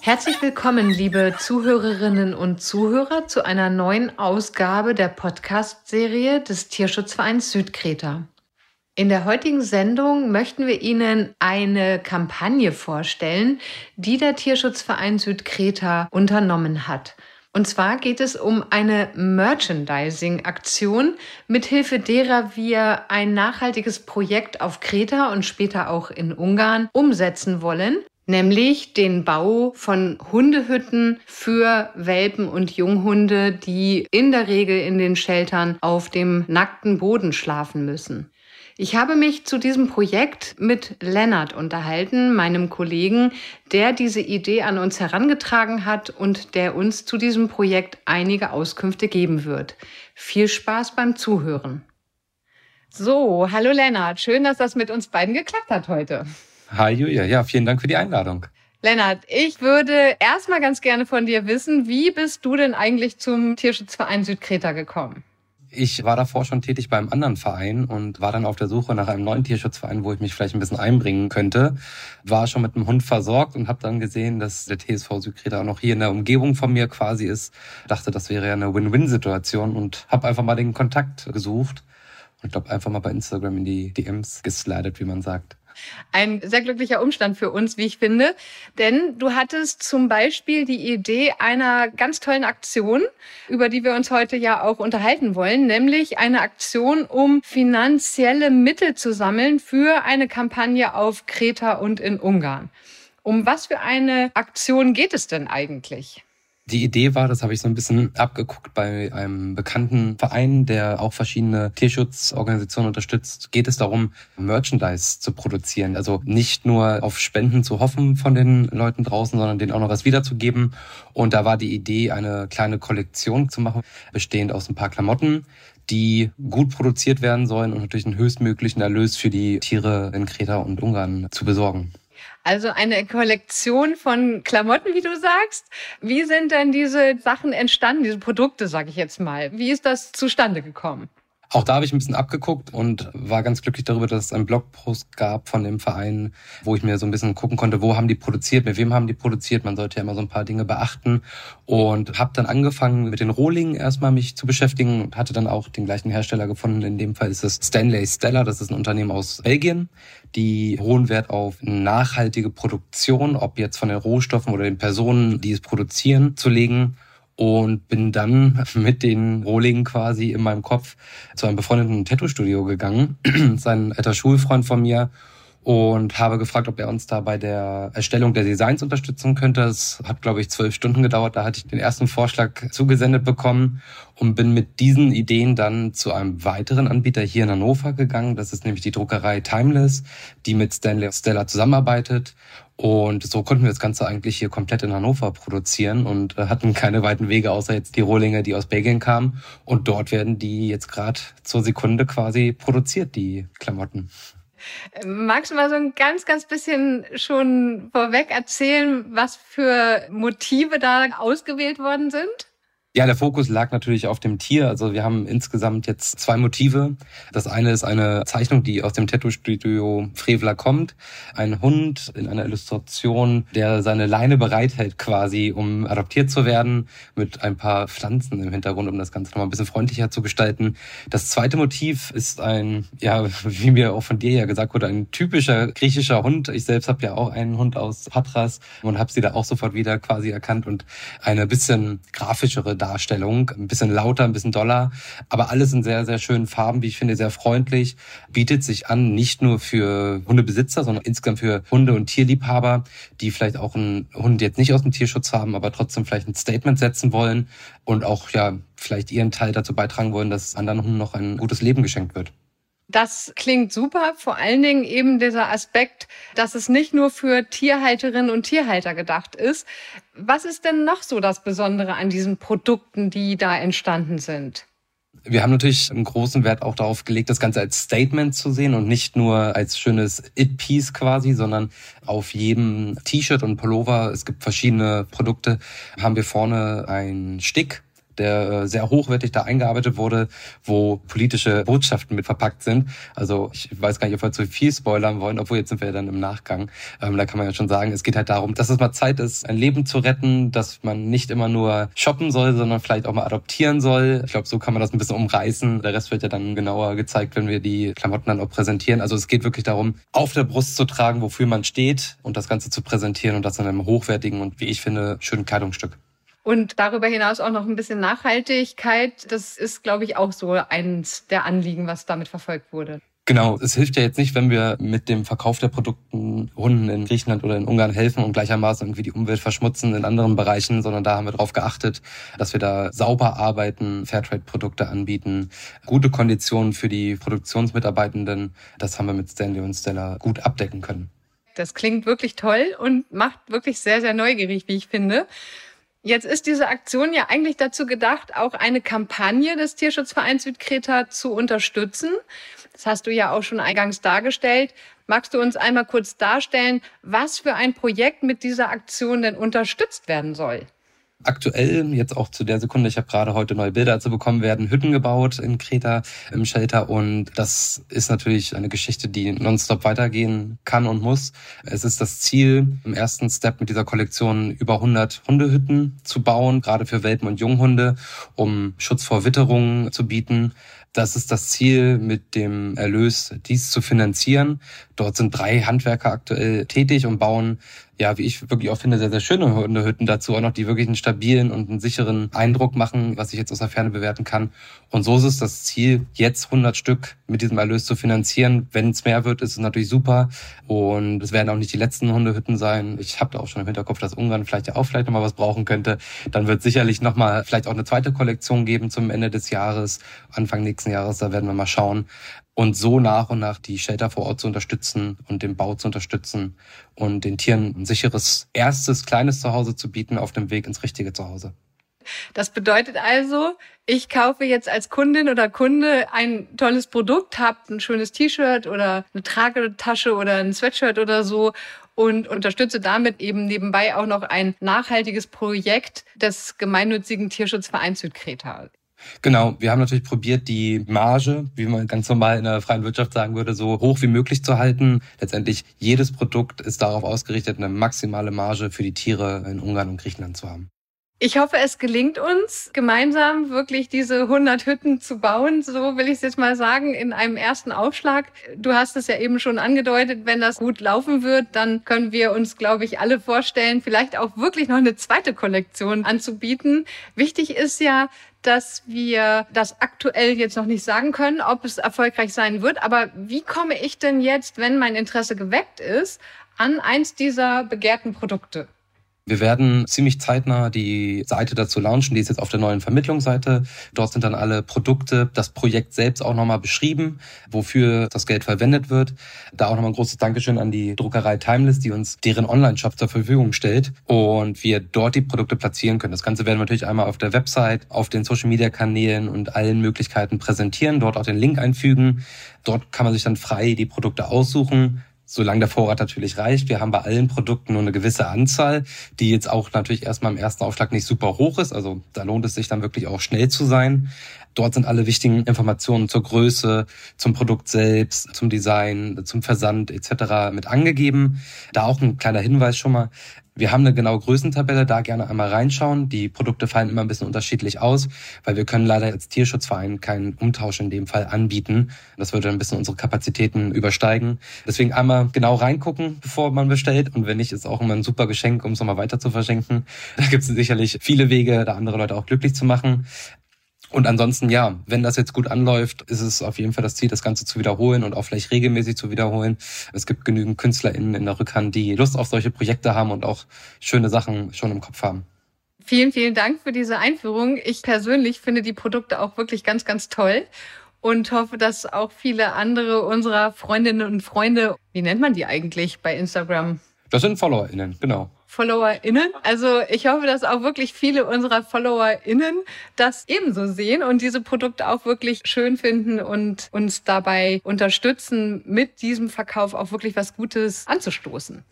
Herzlich willkommen, liebe Zuhörerinnen und Zuhörer, zu einer neuen Ausgabe der Podcast-Serie des Tierschutzvereins Südkreta. In der heutigen Sendung möchten wir Ihnen eine Kampagne vorstellen, die der Tierschutzverein Südkreta unternommen hat. Und zwar geht es um eine Merchandising-Aktion, mithilfe derer wir ein nachhaltiges Projekt auf Kreta und später auch in Ungarn umsetzen wollen nämlich den Bau von Hundehütten für Welpen und Junghunde, die in der Regel in den Sheltern auf dem nackten Boden schlafen müssen. Ich habe mich zu diesem Projekt mit Lennart unterhalten, meinem Kollegen, der diese Idee an uns herangetragen hat und der uns zu diesem Projekt einige Auskünfte geben wird. Viel Spaß beim Zuhören. So, hallo Lennart, schön, dass das mit uns beiden geklappt hat heute. Hi Julia, ja, vielen Dank für die Einladung. Lennart, ich würde erstmal ganz gerne von dir wissen, wie bist du denn eigentlich zum Tierschutzverein Südkreta gekommen? Ich war davor schon tätig beim anderen Verein und war dann auf der Suche nach einem neuen Tierschutzverein, wo ich mich vielleicht ein bisschen einbringen könnte. War schon mit einem Hund versorgt und habe dann gesehen, dass der TSV Südkreta auch noch hier in der Umgebung von mir quasi ist. Dachte, das wäre ja eine Win-Win-Situation und habe einfach mal den Kontakt gesucht und glaube einfach mal bei Instagram in die DMs geslidet, wie man sagt. Ein sehr glücklicher Umstand für uns, wie ich finde. Denn du hattest zum Beispiel die Idee einer ganz tollen Aktion, über die wir uns heute ja auch unterhalten wollen, nämlich eine Aktion, um finanzielle Mittel zu sammeln für eine Kampagne auf Kreta und in Ungarn. Um was für eine Aktion geht es denn eigentlich? Die Idee war, das habe ich so ein bisschen abgeguckt bei einem bekannten Verein, der auch verschiedene Tierschutzorganisationen unterstützt, geht es darum, Merchandise zu produzieren. Also nicht nur auf Spenden zu hoffen von den Leuten draußen, sondern denen auch noch was wiederzugeben. Und da war die Idee, eine kleine Kollektion zu machen, bestehend aus ein paar Klamotten, die gut produziert werden sollen und natürlich einen höchstmöglichen Erlös für die Tiere in Kreta und Ungarn zu besorgen. Also eine Kollektion von Klamotten, wie du sagst. Wie sind denn diese Sachen entstanden, diese Produkte, sage ich jetzt mal? Wie ist das zustande gekommen? Auch da habe ich ein bisschen abgeguckt und war ganz glücklich darüber, dass es einen Blogpost gab von dem Verein, wo ich mir so ein bisschen gucken konnte, wo haben die produziert, mit wem haben die produziert. Man sollte ja immer so ein paar Dinge beachten und habe dann angefangen mit den Rohlingen erstmal mich zu beschäftigen und hatte dann auch den gleichen Hersteller gefunden. In dem Fall ist es Stanley Stella, das ist ein Unternehmen aus Belgien, die hohen Wert auf nachhaltige Produktion, ob jetzt von den Rohstoffen oder den Personen, die es produzieren, zu legen und bin dann mit den Rohlingen quasi in meinem Kopf zu einem befreundeten Tattoo-Studio gegangen. Sein alter Schulfreund von mir und habe gefragt, ob er uns da bei der Erstellung der Designs unterstützen könnte. Es hat, glaube ich, zwölf Stunden gedauert. Da hatte ich den ersten Vorschlag zugesendet bekommen und bin mit diesen Ideen dann zu einem weiteren Anbieter hier in Hannover gegangen. Das ist nämlich die Druckerei Timeless, die mit Stanley Stella zusammenarbeitet. Und so konnten wir das Ganze eigentlich hier komplett in Hannover produzieren und äh, hatten keine weiten Wege, außer jetzt die Rohlinge, die aus Belgien kamen. Und dort werden die jetzt gerade zur Sekunde quasi produziert, die Klamotten. Magst du mal so ein ganz, ganz bisschen schon vorweg erzählen, was für Motive da ausgewählt worden sind? Ja, der Fokus lag natürlich auf dem Tier. Also wir haben insgesamt jetzt zwei Motive. Das eine ist eine Zeichnung, die aus dem Tattoo-Studio Frevler kommt. Ein Hund in einer Illustration, der seine Leine bereithält quasi, um adoptiert zu werden, mit ein paar Pflanzen im Hintergrund, um das Ganze nochmal ein bisschen freundlicher zu gestalten. Das zweite Motiv ist ein, ja, wie mir auch von dir ja gesagt wurde, ein typischer griechischer Hund. Ich selbst habe ja auch einen Hund aus Patras und habe sie da auch sofort wieder quasi erkannt und eine bisschen grafischere Darstellung. Ein bisschen lauter, ein bisschen doller, aber alles in sehr, sehr schönen Farben, wie ich finde, sehr freundlich. Bietet sich an, nicht nur für Hundebesitzer, sondern insgesamt für Hunde- und Tierliebhaber, die vielleicht auch einen Hund jetzt nicht aus dem Tierschutz haben, aber trotzdem vielleicht ein Statement setzen wollen und auch ja vielleicht ihren Teil dazu beitragen wollen, dass anderen Hunden noch ein gutes Leben geschenkt wird. Das klingt super. Vor allen Dingen eben dieser Aspekt, dass es nicht nur für Tierhalterinnen und Tierhalter gedacht ist. Was ist denn noch so das Besondere an diesen Produkten, die da entstanden sind? Wir haben natürlich einen großen Wert auch darauf gelegt, das Ganze als Statement zu sehen und nicht nur als schönes It-Piece quasi, sondern auf jedem T-Shirt und Pullover, es gibt verschiedene Produkte, haben wir vorne einen Stick, der äh, sehr hochwertig da eingearbeitet wurde, wo politische Botschaften mit verpackt sind. Also ich weiß gar nicht, ob wir zu viel spoilern wollen, obwohl jetzt sind wir ja dann im Nachgang. Ähm, da kann man ja schon sagen, es geht halt darum, dass es mal Zeit ist, ein Leben zu retten, dass man nicht immer nur shoppen soll, sondern vielleicht auch mal adoptieren soll. Ich glaube, so kann man das ein bisschen umreißen. Der Rest wird ja dann genauer gezeigt, wenn wir die Klamotten dann auch präsentieren. Also es geht wirklich darum, auf der Brust zu tragen, wofür man steht und das Ganze zu präsentieren und das in einem hochwertigen und, wie ich finde, schönen Kleidungsstück. Und darüber hinaus auch noch ein bisschen Nachhaltigkeit. Das ist, glaube ich, auch so eins der Anliegen, was damit verfolgt wurde. Genau, es hilft ja jetzt nicht, wenn wir mit dem Verkauf der Produkten Hunden in Griechenland oder in Ungarn helfen und gleichermaßen irgendwie die Umwelt verschmutzen in anderen Bereichen, sondern da haben wir darauf geachtet, dass wir da sauber arbeiten, Fairtrade-Produkte anbieten, gute Konditionen für die Produktionsmitarbeitenden. Das haben wir mit Stanley und Stella gut abdecken können. Das klingt wirklich toll und macht wirklich sehr, sehr neugierig, wie ich finde. Jetzt ist diese Aktion ja eigentlich dazu gedacht, auch eine Kampagne des Tierschutzvereins Südkreta zu unterstützen. Das hast du ja auch schon eingangs dargestellt. Magst du uns einmal kurz darstellen, was für ein Projekt mit dieser Aktion denn unterstützt werden soll? Aktuell, jetzt auch zu der Sekunde, ich habe gerade heute neue Bilder zu bekommen, werden Hütten gebaut in Kreta im Shelter und das ist natürlich eine Geschichte, die nonstop weitergehen kann und muss. Es ist das Ziel, im ersten Step mit dieser Kollektion über 100 Hundehütten zu bauen, gerade für Welpen und Junghunde, um Schutz vor Witterungen zu bieten. Das ist das Ziel, mit dem Erlös dies zu finanzieren. Dort sind drei Handwerker aktuell tätig und bauen ja, wie ich wirklich auch finde, sehr, sehr schöne Hundehütten dazu auch noch, die wirklich einen stabilen und einen sicheren Eindruck machen, was ich jetzt aus der Ferne bewerten kann. Und so ist es das Ziel, jetzt 100 Stück mit diesem Erlös zu finanzieren. Wenn es mehr wird, ist es natürlich super. Und es werden auch nicht die letzten Hundehütten sein. Ich habe da auch schon im Hinterkopf, dass Ungarn vielleicht ja auch vielleicht nochmal was brauchen könnte. Dann wird sicherlich nochmal vielleicht auch eine zweite Kollektion geben zum Ende des Jahres, Anfang nächsten Jahres. Da werden wir mal schauen und so nach und nach die Shelter vor Ort zu unterstützen und den Bau zu unterstützen und den Tieren ein sicheres erstes kleines Zuhause zu bieten auf dem Weg ins richtige Zuhause. Das bedeutet also, ich kaufe jetzt als Kundin oder Kunde ein tolles Produkt, habe ein schönes T-Shirt oder eine Tragetasche oder ein Sweatshirt oder so und unterstütze damit eben nebenbei auch noch ein nachhaltiges Projekt des gemeinnützigen Tierschutzvereins Südkreta. Genau, wir haben natürlich probiert, die Marge, wie man ganz normal in der freien Wirtschaft sagen würde, so hoch wie möglich zu halten. Letztendlich jedes Produkt ist darauf ausgerichtet, eine maximale Marge für die Tiere in Ungarn und Griechenland zu haben. Ich hoffe, es gelingt uns, gemeinsam wirklich diese 100 Hütten zu bauen. So will ich es jetzt mal sagen, in einem ersten Aufschlag. Du hast es ja eben schon angedeutet, wenn das gut laufen wird, dann können wir uns, glaube ich, alle vorstellen, vielleicht auch wirklich noch eine zweite Kollektion anzubieten. Wichtig ist ja, dass wir das aktuell jetzt noch nicht sagen können, ob es erfolgreich sein wird. Aber wie komme ich denn jetzt, wenn mein Interesse geweckt ist, an eins dieser begehrten Produkte? Wir werden ziemlich zeitnah die Seite dazu launchen. Die ist jetzt auf der neuen Vermittlungsseite. Dort sind dann alle Produkte, das Projekt selbst auch nochmal beschrieben, wofür das Geld verwendet wird. Da auch nochmal ein großes Dankeschön an die Druckerei Timeless, die uns deren Online-Shop zur Verfügung stellt und wir dort die Produkte platzieren können. Das Ganze werden wir natürlich einmal auf der Website, auf den Social-Media-Kanälen und allen Möglichkeiten präsentieren, dort auch den Link einfügen. Dort kann man sich dann frei die Produkte aussuchen solange der Vorrat natürlich reicht. Wir haben bei allen Produkten nur eine gewisse Anzahl, die jetzt auch natürlich erstmal im ersten Aufschlag nicht super hoch ist. Also da lohnt es sich dann wirklich auch schnell zu sein. Dort sind alle wichtigen Informationen zur Größe, zum Produkt selbst, zum Design, zum Versand etc. mit angegeben. Da auch ein kleiner Hinweis schon mal. Wir haben eine genaue Größentabelle, da gerne einmal reinschauen. Die Produkte fallen immer ein bisschen unterschiedlich aus, weil wir können leider als Tierschutzverein keinen Umtausch in dem Fall anbieten. Das würde ein bisschen unsere Kapazitäten übersteigen. Deswegen einmal genau reingucken, bevor man bestellt. Und wenn nicht, ist auch immer ein super Geschenk, um es nochmal weiter zu verschenken. Da gibt es sicherlich viele Wege, da andere Leute auch glücklich zu machen. Und ansonsten, ja, wenn das jetzt gut anläuft, ist es auf jeden Fall das Ziel, das Ganze zu wiederholen und auch vielleicht regelmäßig zu wiederholen. Es gibt genügend KünstlerInnen in der Rückhand, die Lust auf solche Projekte haben und auch schöne Sachen schon im Kopf haben. Vielen, vielen Dank für diese Einführung. Ich persönlich finde die Produkte auch wirklich ganz, ganz toll und hoffe, dass auch viele andere unserer Freundinnen und Freunde, wie nennt man die eigentlich bei Instagram? Das sind FollowerInnen, genau. FollowerInnen. Also ich hoffe, dass auch wirklich viele unserer FollowerInnen das ebenso sehen und diese Produkte auch wirklich schön finden und uns dabei unterstützen, mit diesem Verkauf auch wirklich was Gutes anzustoßen.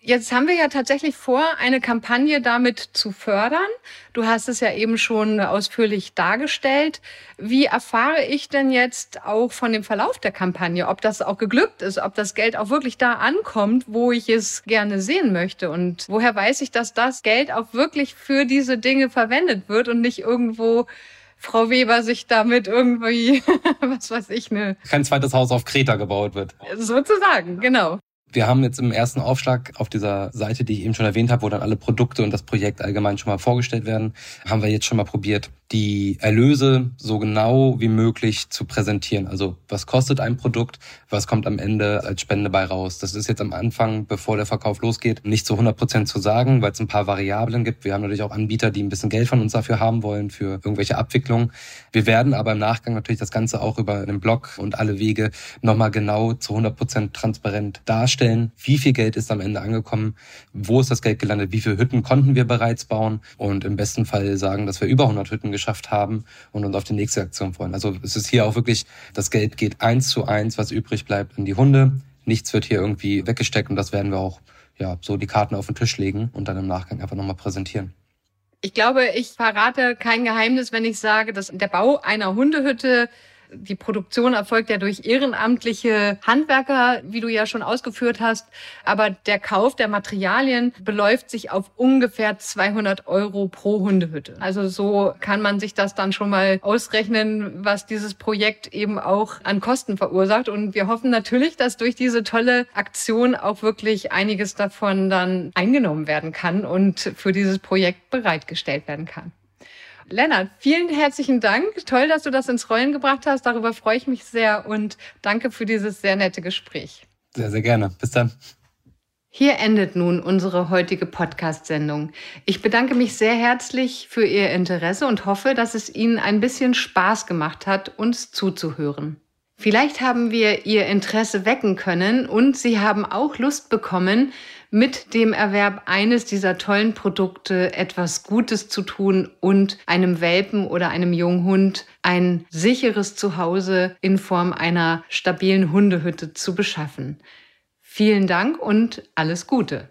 Jetzt haben wir ja tatsächlich vor, eine Kampagne damit zu fördern. Du hast es ja eben schon ausführlich dargestellt. Wie erfahre ich denn jetzt auch von dem Verlauf der Kampagne, ob das auch geglückt ist, ob das Geld auch wirklich da ankommt, wo ich es gerne sehen möchte? Und woher weiß ich, dass das Geld auch wirklich für diese Dinge verwendet wird und nicht irgendwo Frau Weber sich damit irgendwie, was weiß ich, ne. Kein zweites Haus auf Kreta gebaut wird. Sozusagen, genau. Wir haben jetzt im ersten Aufschlag auf dieser Seite, die ich eben schon erwähnt habe, wo dann alle Produkte und das Projekt allgemein schon mal vorgestellt werden, haben wir jetzt schon mal probiert, die Erlöse so genau wie möglich zu präsentieren. Also was kostet ein Produkt, was kommt am Ende als Spende bei raus. Das ist jetzt am Anfang, bevor der Verkauf losgeht, nicht zu 100 Prozent zu sagen, weil es ein paar Variablen gibt. Wir haben natürlich auch Anbieter, die ein bisschen Geld von uns dafür haben wollen, für irgendwelche Abwicklungen. Wir werden aber im Nachgang natürlich das Ganze auch über einen Blog und alle Wege nochmal genau zu 100 Prozent transparent darstellen. Wie viel Geld ist am Ende angekommen? Wo ist das Geld gelandet? Wie viele Hütten konnten wir bereits bauen? Und im besten Fall sagen, dass wir über 100 Hütten geschafft haben und uns auf die nächste Aktion freuen. Also es ist hier auch wirklich, das Geld geht eins zu eins, was übrig bleibt, in die Hunde. Nichts wird hier irgendwie weggesteckt und das werden wir auch ja, so die Karten auf den Tisch legen und dann im Nachgang einfach nochmal präsentieren. Ich glaube, ich verrate kein Geheimnis, wenn ich sage, dass der Bau einer Hundehütte die Produktion erfolgt ja durch ehrenamtliche Handwerker, wie du ja schon ausgeführt hast. Aber der Kauf der Materialien beläuft sich auf ungefähr 200 Euro pro Hundehütte. Also so kann man sich das dann schon mal ausrechnen, was dieses Projekt eben auch an Kosten verursacht. Und wir hoffen natürlich, dass durch diese tolle Aktion auch wirklich einiges davon dann eingenommen werden kann und für dieses Projekt bereitgestellt werden kann. Lennart, vielen herzlichen Dank. Toll, dass du das ins Rollen gebracht hast. Darüber freue ich mich sehr und danke für dieses sehr nette Gespräch. Sehr, sehr gerne. Bis dann. Hier endet nun unsere heutige Podcast-Sendung. Ich bedanke mich sehr herzlich für Ihr Interesse und hoffe, dass es Ihnen ein bisschen Spaß gemacht hat, uns zuzuhören. Vielleicht haben wir Ihr Interesse wecken können und Sie haben auch Lust bekommen, mit dem Erwerb eines dieser tollen Produkte etwas Gutes zu tun und einem Welpen oder einem Junghund ein sicheres Zuhause in Form einer stabilen Hundehütte zu beschaffen. Vielen Dank und alles Gute.